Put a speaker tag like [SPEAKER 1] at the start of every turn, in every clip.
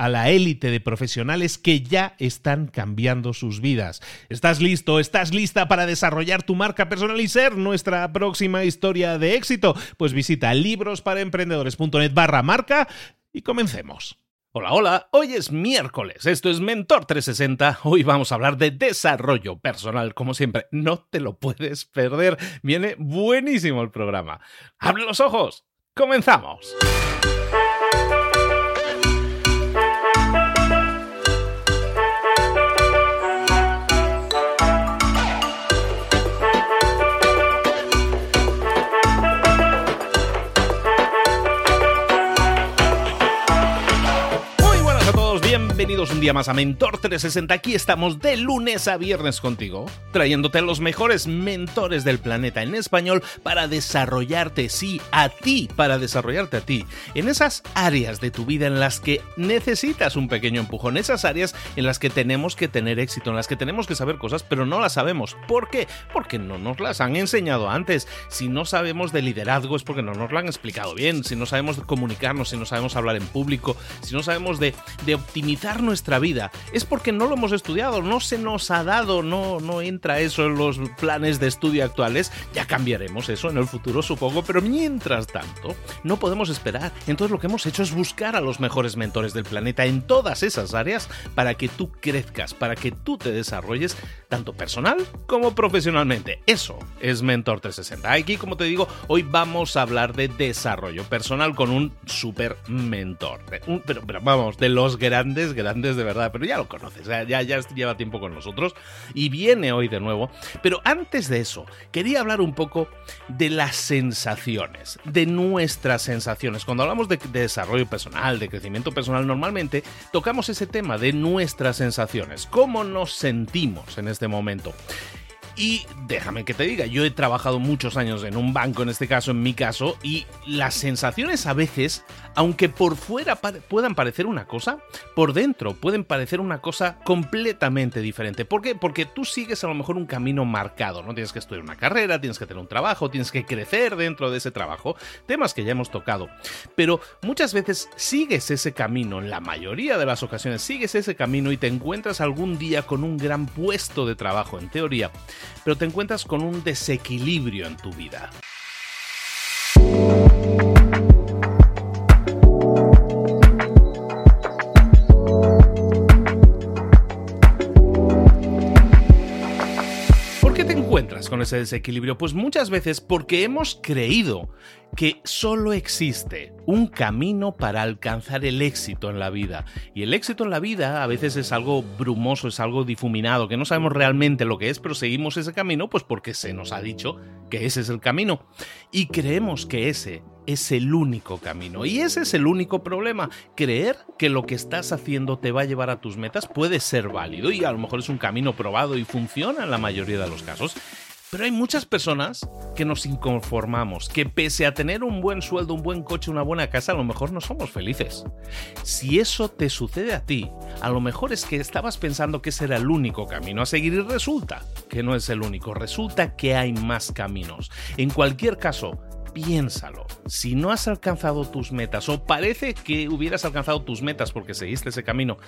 [SPEAKER 1] a la élite de profesionales que ya están cambiando sus vidas. ¿Estás listo? ¿Estás lista para desarrollar tu marca personal y ser nuestra próxima historia de éxito? Pues visita librosparaemprendedores.net barra marca y comencemos. Hola, hola, hoy es miércoles, esto es Mentor 360, hoy vamos a hablar de desarrollo personal, como siempre, no te lo puedes perder, viene buenísimo el programa. ¡Abre los ojos! ¡Comenzamos! Día más a Mentor 360. Aquí estamos de lunes a viernes contigo, trayéndote los mejores mentores del planeta en español para desarrollarte, sí, a ti, para desarrollarte a ti, en esas áreas de tu vida en las que necesitas un pequeño empujón, esas áreas en las que tenemos que tener éxito, en las que tenemos que saber cosas, pero no las sabemos. ¿Por qué? Porque no nos las han enseñado antes. Si no sabemos de liderazgo es porque no nos lo han explicado bien. Si no sabemos comunicarnos, si no sabemos hablar en público, si no sabemos de, de optimizar nuestra vida es porque no lo hemos estudiado, no se nos ha dado, no, no entra eso en los planes de estudio actuales. Ya cambiaremos eso en el futuro, supongo, pero mientras tanto, no podemos esperar. Entonces lo que hemos hecho es buscar a los mejores mentores del planeta en todas esas áreas para que tú crezcas, para que tú te desarrolles tanto personal como profesionalmente. Eso es Mentor 360. Aquí, como te digo, hoy vamos a hablar de desarrollo personal con un super mentor. pero vamos, de los grandes grandes de verdad, pero ya lo conoces, ya, ya lleva tiempo con nosotros y viene hoy de nuevo. Pero antes de eso, quería hablar un poco de las sensaciones, de nuestras sensaciones. Cuando hablamos de, de desarrollo personal, de crecimiento personal, normalmente tocamos ese tema de nuestras sensaciones, cómo nos sentimos en este momento. Y déjame que te diga, yo he trabajado muchos años en un banco, en este caso, en mi caso, y las sensaciones a veces, aunque por fuera puedan parecer una cosa, por dentro pueden parecer una cosa completamente diferente. ¿Por qué? Porque tú sigues a lo mejor un camino marcado, ¿no? Tienes que estudiar una carrera, tienes que tener un trabajo, tienes que crecer dentro de ese trabajo, temas que ya hemos tocado. Pero muchas veces sigues ese camino, en la mayoría de las ocasiones sigues ese camino y te encuentras algún día con un gran puesto de trabajo, en teoría pero te encuentras con un desequilibrio en tu vida. Con ese desequilibrio? Pues muchas veces porque hemos creído que solo existe un camino para alcanzar el éxito en la vida. Y el éxito en la vida a veces es algo brumoso, es algo difuminado, que no sabemos realmente lo que es, pero seguimos ese camino pues porque se nos ha dicho que ese es el camino. Y creemos que ese es el único camino. Y ese es el único problema. Creer que lo que estás haciendo te va a llevar a tus metas puede ser válido y a lo mejor es un camino probado y funciona en la mayoría de los casos. Pero hay muchas personas que nos inconformamos, que pese a tener un buen sueldo, un buen coche, una buena casa, a lo mejor no somos felices. Si eso te sucede a ti, a lo mejor es que estabas pensando que ese era el único camino a seguir y resulta que no es el único, resulta que hay más caminos. En cualquier caso, piénsalo. Si no has alcanzado tus metas o parece que hubieras alcanzado tus metas porque seguiste ese camino,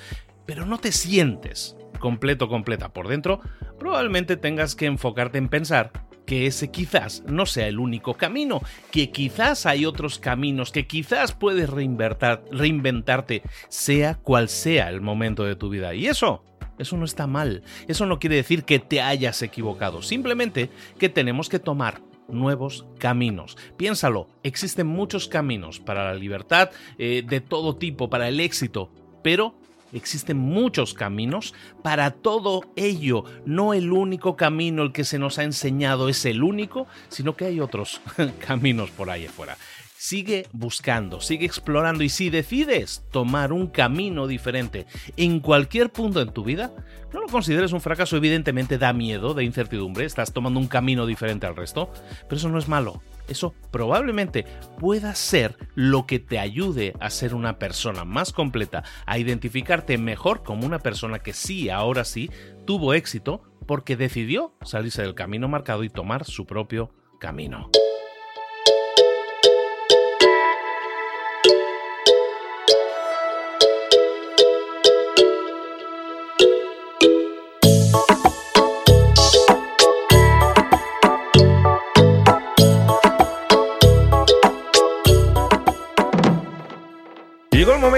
[SPEAKER 1] pero no te sientes completo, completa por dentro, probablemente tengas que enfocarte en pensar que ese quizás no sea el único camino, que quizás hay otros caminos, que quizás puedes reinventarte, sea cual sea el momento de tu vida. Y eso, eso no está mal. Eso no quiere decir que te hayas equivocado, simplemente que tenemos que tomar nuevos caminos. Piénsalo, existen muchos caminos para la libertad eh, de todo tipo, para el éxito, pero Existen muchos caminos para todo ello. No el único camino el que se nos ha enseñado es el único, sino que hay otros caminos por ahí afuera. Sigue buscando, sigue explorando y si decides tomar un camino diferente en cualquier punto en tu vida, no lo consideres un fracaso, evidentemente da miedo, de incertidumbre, estás tomando un camino diferente al resto, pero eso no es malo. Eso probablemente pueda ser lo que te ayude a ser una persona más completa, a identificarte mejor como una persona que sí, ahora sí, tuvo éxito porque decidió salirse del camino marcado y tomar su propio camino.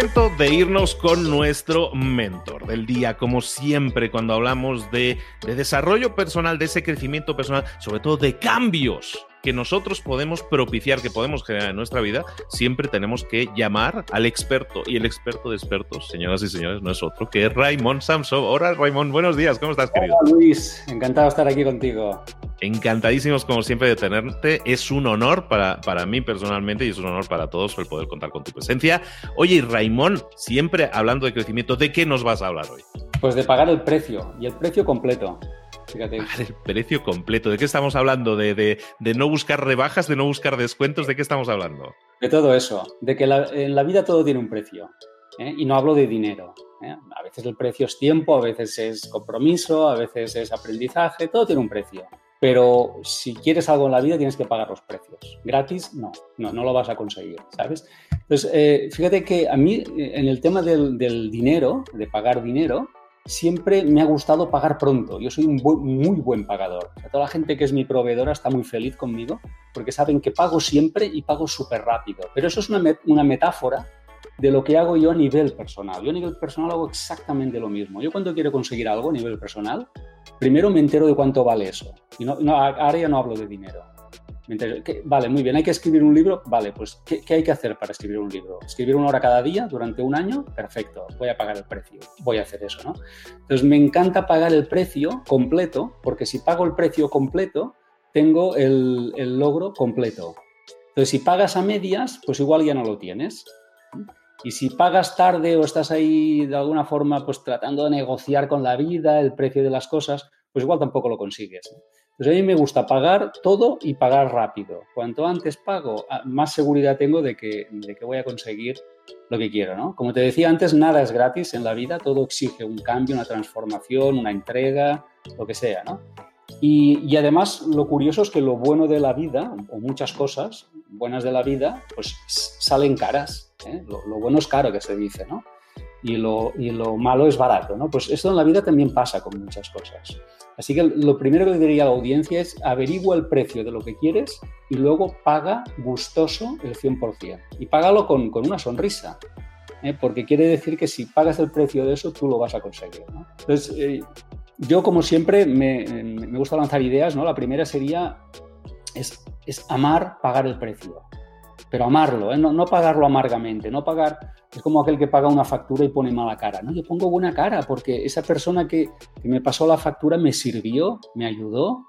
[SPEAKER 1] Momento de irnos con nuestro mentor del día, como siempre cuando hablamos de, de desarrollo personal, de ese crecimiento personal, sobre todo de cambios que nosotros podemos propiciar, que podemos generar en nuestra vida, siempre tenemos que llamar al experto. Y el experto de expertos, señoras y señores, no es otro que Raymond Samson. Hola, Raymond, buenos días, ¿cómo estás, querido?
[SPEAKER 2] Hola, Luis, encantado de estar aquí contigo.
[SPEAKER 1] Encantadísimos, como siempre, de tenerte. Es un honor para, para mí personalmente y es un honor para todos el poder contar con tu presencia. Oye, Raymond, siempre hablando de crecimiento, ¿de qué nos vas a hablar hoy?
[SPEAKER 2] Pues de pagar el precio y el precio completo.
[SPEAKER 1] Fíjate. El precio completo. ¿De qué estamos hablando? ¿De, no buscar rebajas, de no buscar descuentos? ¿De qué estamos hablando?
[SPEAKER 2] De todo eso. De que en la vida todo tiene un precio. ¿eh? Y no hablo de dinero. ¿eh? A veces el precio es tiempo, a veces es compromiso, a veces es aprendizaje. Todo tiene un precio. Pero si quieres algo en la vida tienes que pagar los precios. Gratis, no, no, no lo vas a conseguir, ¿sabes? Entonces, eh, fíjate que a mí en el tema del, dinero, de pagar dinero, siempre me ha gustado pagar pronto. Yo soy un muy buen pagador. toda la gente que es mi proveedora está muy feliz conmigo porque saben que pago siempre y pago súper rápido. Pero eso es una, una, metáfora de lo que hago yo a nivel personal. Yo a nivel personal hago exactamente lo mismo. Yo cuando quiero conseguir algo a nivel personal, primero me entero de cuánto vale eso. Y no, no, ahora ya no hablo de dinero vale, muy bien, hay que escribir un libro. Vale, pues ¿qué, hay que hacer para escribir un libro? ¿Escribir una hora cada día durante un año? Perfecto, voy a pagar el precio. Voy a hacer eso, ¿no? Entonces me encanta pagar el precio completo, porque si pago el precio completo, tengo el, el logro completo. Entonces, si pagas a medias, pues igual ya no lo tienes. Y si pagas tarde o estás ahí de alguna forma pues tratando de negociar con la vida el precio de las cosas, pues igual tampoco lo consigues. Entonces a mí me gusta pagar todo y pagar rápido. Cuanto antes pago, ah, más seguridad tengo de que, de que voy a conseguir lo que quiero, ¿no? Como te decía antes, nada es gratis en la vida, todo exige un cambio, una transformación, una entrega, lo que sea, ¿no? Y, además lo curioso es que lo bueno de la vida, o muchas cosas buenas de la vida, pues salen caras. ¿eh? Lo, lo, bueno es caro que se dice, ¿no? Y lo, y lo malo es barato, ¿no? Pues esto en la vida también pasa con muchas cosas. Así que lo primero que le diría a la audiencia es averigua el precio de lo que quieres y luego paga gustoso el 100%. Y págalo con, con una sonrisa, ¿eh? porque quiere decir que si pagas el precio de eso, tú lo vas a conseguir. Entonces, eh, yo como siempre me, me, gusta lanzar ideas. ¿no? La primera sería es, es amar pagar el precio pero amarlo, ¿eh? no, pagarlo amargamente, no pagar, es como aquel que paga una factura y pone mala cara, no, yo pongo buena cara porque esa persona que, me pasó la factura me sirvió, me ayudó,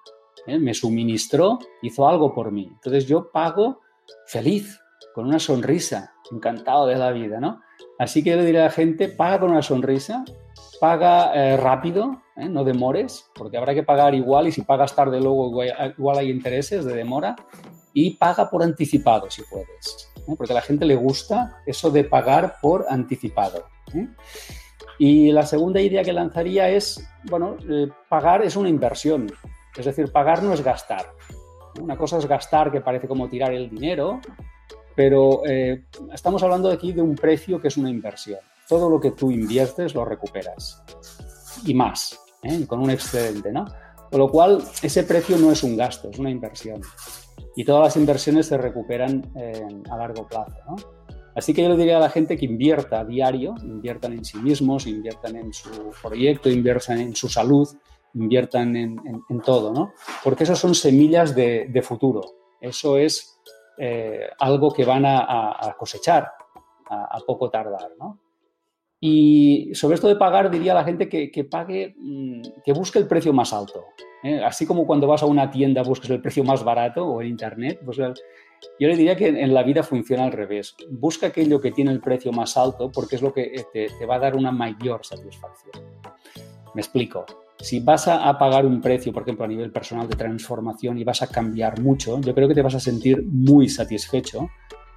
[SPEAKER 2] ¿eh? me suministró, hizo algo por mí. Entonces yo pago feliz, con una sonrisa, encantado de la vida, ¿no? Así que yo le diré a la gente, paga con una sonrisa, paga eh, rápido, ¿eh? no demores, porque habrá que pagar igual y si pagas tarde luego igual hay intereses de demora, y paga por anticipado si puedes, ¿eh? porque a la gente le gusta eso de pagar por anticipado. Y la segunda idea que lanzaría es, bueno, pagar es una inversión, es decir, pagar no es gastar. Una cosa es gastar, que parece como tirar el dinero, pero estamos hablando aquí de un precio que es una inversión. Todo lo que tú inviertes lo recuperas y más, ¿eh? con un excedente, ¿no? Con lo cual, ese precio no es un gasto, es una inversión. Y todas las inversiones se recuperan eh, a largo plazo, ¿no? Así que yo le diría a la gente que invierta a diario, inviertan en sí mismos, inviertan en su proyecto, inviertan en su salud, inviertan en, todo, ¿no? Porque esas son semillas de, de futuro. Eso es eh, algo que van a, cosechar a, poco tardar. ¿no? Y sobre esto de pagar, diría a la gente que, pague, mm, que busque el precio más alto. ¿eh? Así como cuando vas a una tienda busques el precio más barato o en internet, pues yo le diría que en la vida funciona al revés. Busca aquello que tiene el precio más alto porque es lo que te, te va a dar una mayor satisfacción. Me explico si vas a, pagar un precio, por ejemplo, a nivel personal de transformación y vas a cambiar mucho, yo creo que te vas a sentir muy satisfecho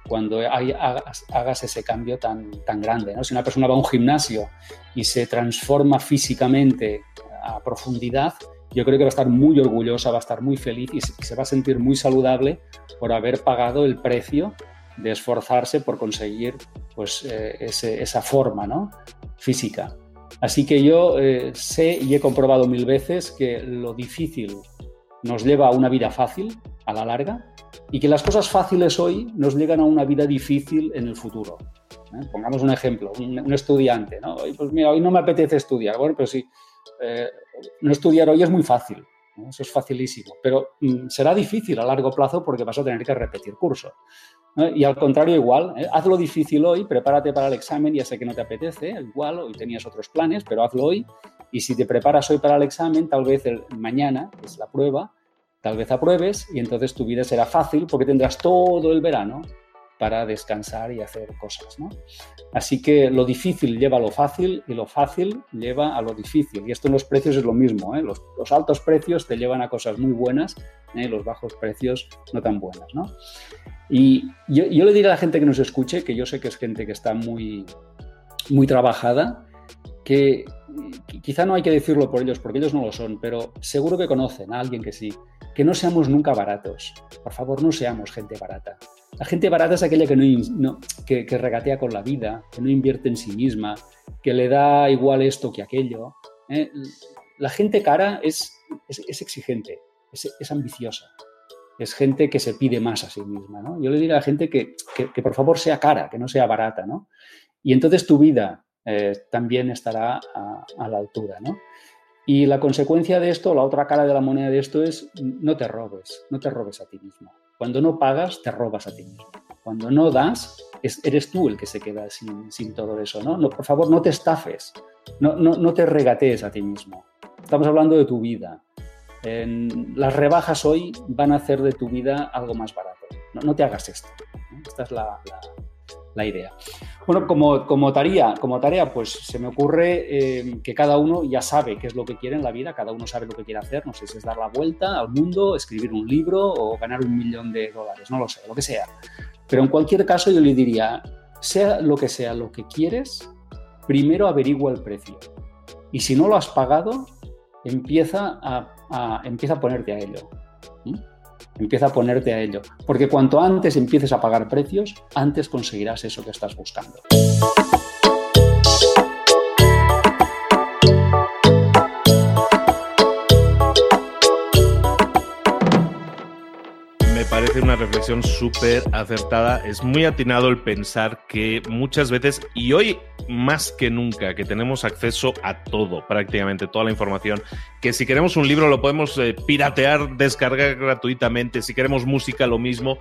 [SPEAKER 2] cuando hagas, ese cambio tan, tan grande. ¿no? Si una persona va a un gimnasio y se transforma físicamente a profundidad, yo creo que va a estar muy orgullosa, va a estar muy feliz y se, va a sentir muy saludable por haber pagado el precio de esforzarse por conseguir pues, eh, esa forma ¿no? física. Así que yo eh, sé y he comprobado mil veces que lo difícil nos lleva a una vida fácil a la larga y que las cosas fáciles hoy nos llegan a una vida difícil en el futuro. ¿eh? Pongamos un ejemplo, un, estudiante, ¿no? Pues mira, hoy no me apetece estudiar, bueno, pero sí, eh, no estudiar hoy es muy fácil, eso es facilísimo, pero mm, será difícil a largo plazo porque vas a tener que repetir curso. Y al contrario, igual, ¿eh? hazlo difícil hoy, prepárate para el examen, ya sé que no te apetece, igual, hoy tenías otros planes, pero hazlo hoy. Y si te preparas hoy para el examen, tal vez mañana, es la prueba, tal vez apruebes y entonces tu vida será fácil porque tendrás todo el verano para descansar y hacer cosas. ¿no? Así que lo difícil lleva a lo fácil y lo fácil lleva a lo difícil. Y esto en los precios es lo mismo. ¿eh? Los, altos precios te llevan a cosas muy buenas, y ¿eh? los bajos precios no tan buenas. ¿no? Y yo, le diré a la gente que nos escuche, que yo sé que es gente que está muy, muy trabajada, que quizá no hay que decirlo por ellos, porque ellos no lo son, pero seguro que conocen a alguien que sí, que no seamos nunca baratos. Por favor, no seamos gente barata. La gente barata es aquella que, no, que, regatea con la vida, que no invierte en sí misma, que le da igual esto que aquello. ¿eh? La gente cara es, es, exigente, es, ambiciosa, es gente que se pide más a sí misma. Yo le diría a la gente que, que, por favor sea cara, que no sea barata. ¿no? Y entonces tu vida eh, también estará a, la altura. ¿no? Y la consecuencia de esto, la otra cara de la moneda de esto es no te robes, no te robes a ti mismo. Cuando no pagas, te robas a ti mismo. Cuando no das, eres tú el que se queda sin, todo eso. ¿no? ¿no? por favor, no te estafes, no, no, no, te regatees a ti mismo. Estamos hablando de tu vida. las rebajas hoy van a hacer de tu vida algo más barato. No, te hagas esto. Esta es la idea. Bueno, como, como, tarea, como tarea, pues se me ocurre eh, que cada uno ya sabe qué es lo que quiere en la vida, cada uno sabe lo que quiere hacer, no sé si es dar la vuelta al mundo, escribir un libro o ganar un millón de dólares, no lo sé, lo que sea. Pero en cualquier caso yo le diría, sea lo que sea lo que quieres, primero averigua el precio. Y si no lo has pagado, empieza a, empieza a ponerte a ello. Empieza a ponerte a ello, porque cuanto antes empieces a pagar precios, antes conseguirás eso que estás buscando.
[SPEAKER 1] Parece una reflexión súper acertada. Es muy atinado el pensar que muchas veces, y hoy más que nunca, que tenemos acceso a todo, prácticamente toda la información, que si queremos un libro lo podemos eh, piratear, descargar gratuitamente, si queremos música lo mismo,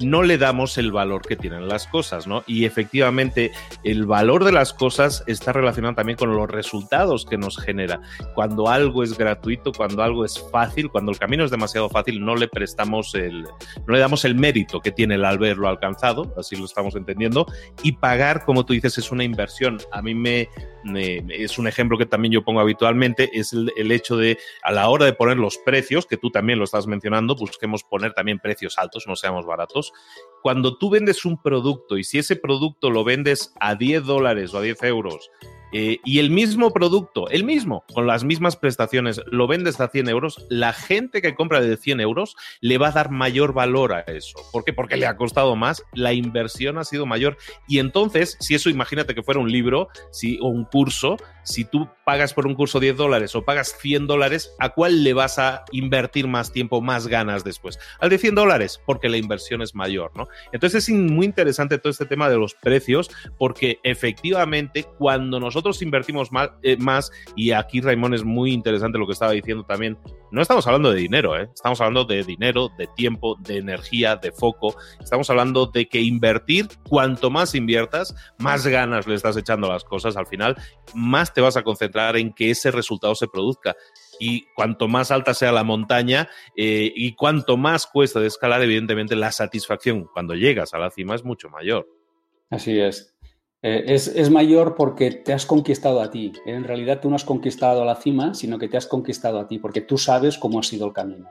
[SPEAKER 1] no le damos el valor que tienen las cosas, ¿no? Y efectivamente el valor de las cosas está relacionado también con los resultados que nos genera. Cuando algo es gratuito, cuando algo es fácil, cuando el camino es demasiado fácil, no le prestamos el No le damos el mérito que tiene el haberlo alcanzado, así lo estamos entendiendo, y pagar, como tú dices, es una inversión. A mí me, es un ejemplo que también yo pongo habitualmente, es el, hecho de a la hora de poner los precios, que tú también lo estás mencionando, busquemos poner también precios altos, no seamos baratos. Cuando tú vendes un producto y si ese producto lo vendes a 10 dólares o a 10 euros eh, y el mismo producto, el mismo, con las mismas prestaciones, lo vendes a 100 euros, la gente que compra de 100 euros le va a dar mayor valor a eso. ¿Por qué? Porque le ha costado más, la inversión ha sido mayor. Y entonces, si eso imagínate que fuera un libro si, o un curso, si tú pagas por un curso 10 dólares o pagas 100 dólares, ¿a cuál le vas a invertir más tiempo, más ganas después? Al de 100 dólares, porque la inversión es mayor, ¿no? Entonces es muy interesante todo este tema de los precios, porque efectivamente cuando nosotros invertimos eh, más, y aquí Raimón es muy interesante lo que estaba diciendo también, no estamos hablando de dinero, ¿eh? estamos hablando de dinero, de tiempo, de energía, de foco, estamos hablando de que invertir, cuanto más inviertas, más ganas le estás echando a las cosas al final, más te vas a concentrar en que ese resultado se produzca y cuanto más alta sea la montaña eh, y cuanto más cuesta de escalar, evidentemente la satisfacción cuando llegas a la cima es mucho mayor.
[SPEAKER 2] Así es. Eh, es, mayor porque te has conquistado a ti. En realidad tú no has conquistado a la cima, sino que te has conquistado a ti, porque tú sabes cómo ha sido el camino.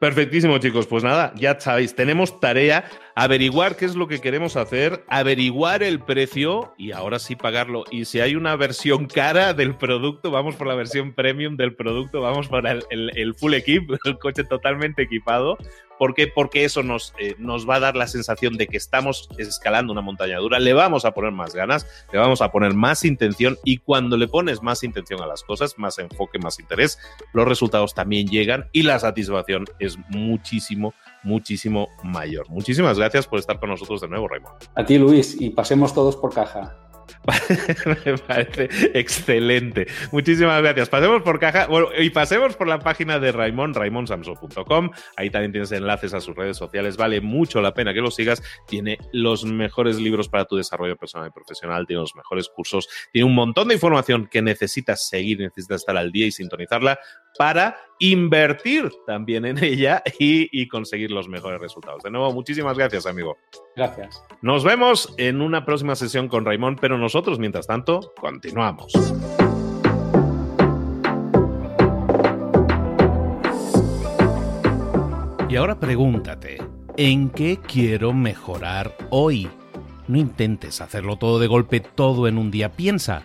[SPEAKER 1] Perfectísimo, chicos. Pues nada, ya sabéis, tenemos tarea, averiguar qué es lo que queremos hacer, averiguar el precio y ahora sí pagarlo. Y si hay una versión cara del producto, vamos por la versión premium del producto, vamos el, el full equip, el coche totalmente equipado, ¿Por qué? Porque eso nos, eh, nos va a dar la sensación de que estamos escalando una montaña dura, le vamos a poner más ganas, le vamos a poner más intención y cuando le pones más intención a las cosas, más enfoque, más interés, los resultados también llegan y la satisfacción es muchísimo, muchísimo mayor. Muchísimas gracias por estar con nosotros de nuevo, Raymond.
[SPEAKER 2] A ti, Luis, y pasemos todos por caja.
[SPEAKER 1] Me parece excelente. Muchísimas gracias. Pasemos por caja bueno, y pasemos por la página de Raimón, raimonsamso.com. Ahí también tienes enlaces a sus redes sociales. Vale mucho la pena que lo sigas. Tiene los mejores libros para tu desarrollo personal y profesional. Tiene los mejores cursos. Tiene un montón de información que necesitas seguir, necesitas estar al día y sintonizarla para invertir también en ella y, conseguir los mejores resultados. De nuevo, muchísimas gracias, amigo.
[SPEAKER 2] Gracias.
[SPEAKER 1] Nos vemos en una próxima sesión con Raimón, pero nosotros, mientras tanto, continuamos. Y ahora pregúntate, ¿en qué quiero mejorar hoy? No intentes hacerlo todo de golpe, todo en un día. Piensa,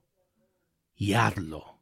[SPEAKER 1] y hazlo.